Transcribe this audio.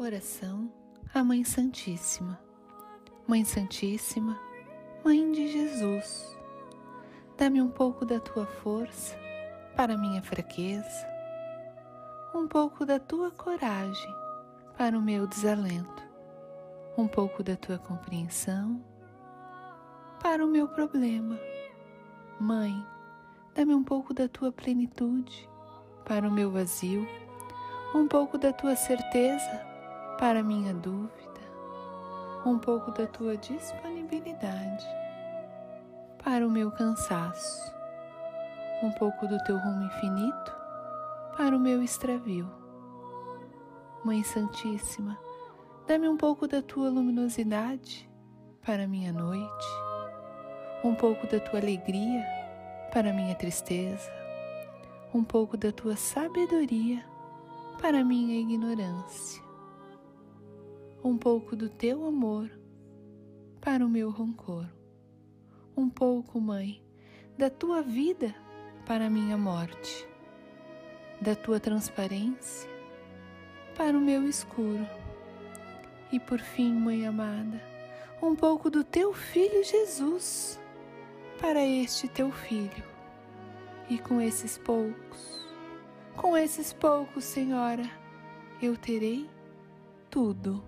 Oração à Mãe Santíssima. Mãe Santíssima, Mãe de Jesus, dá-me um pouco da tua força para minha fraqueza, um pouco da tua coragem para o meu desalento, um pouco da tua compreensão para o meu problema. Mãe, dá-me um pouco da tua plenitude para o meu vazio, um pouco da tua certeza para minha dúvida, um pouco da tua disponibilidade para o meu cansaço, um pouco do teu rumo infinito para o meu extravio. Mãe Santíssima, dá-me um pouco da tua luminosidade para minha noite, um pouco da tua alegria para minha tristeza, um pouco da tua sabedoria para minha ignorância um pouco do teu amor para o meu rancor, um pouco, Mãe, da tua vida para a minha morte, da tua transparência para o meu escuro. E por fim, Mãe amada, um pouco do teu filho Jesus para este teu filho. E com esses poucos, com esses poucos, Senhora, eu terei tudo.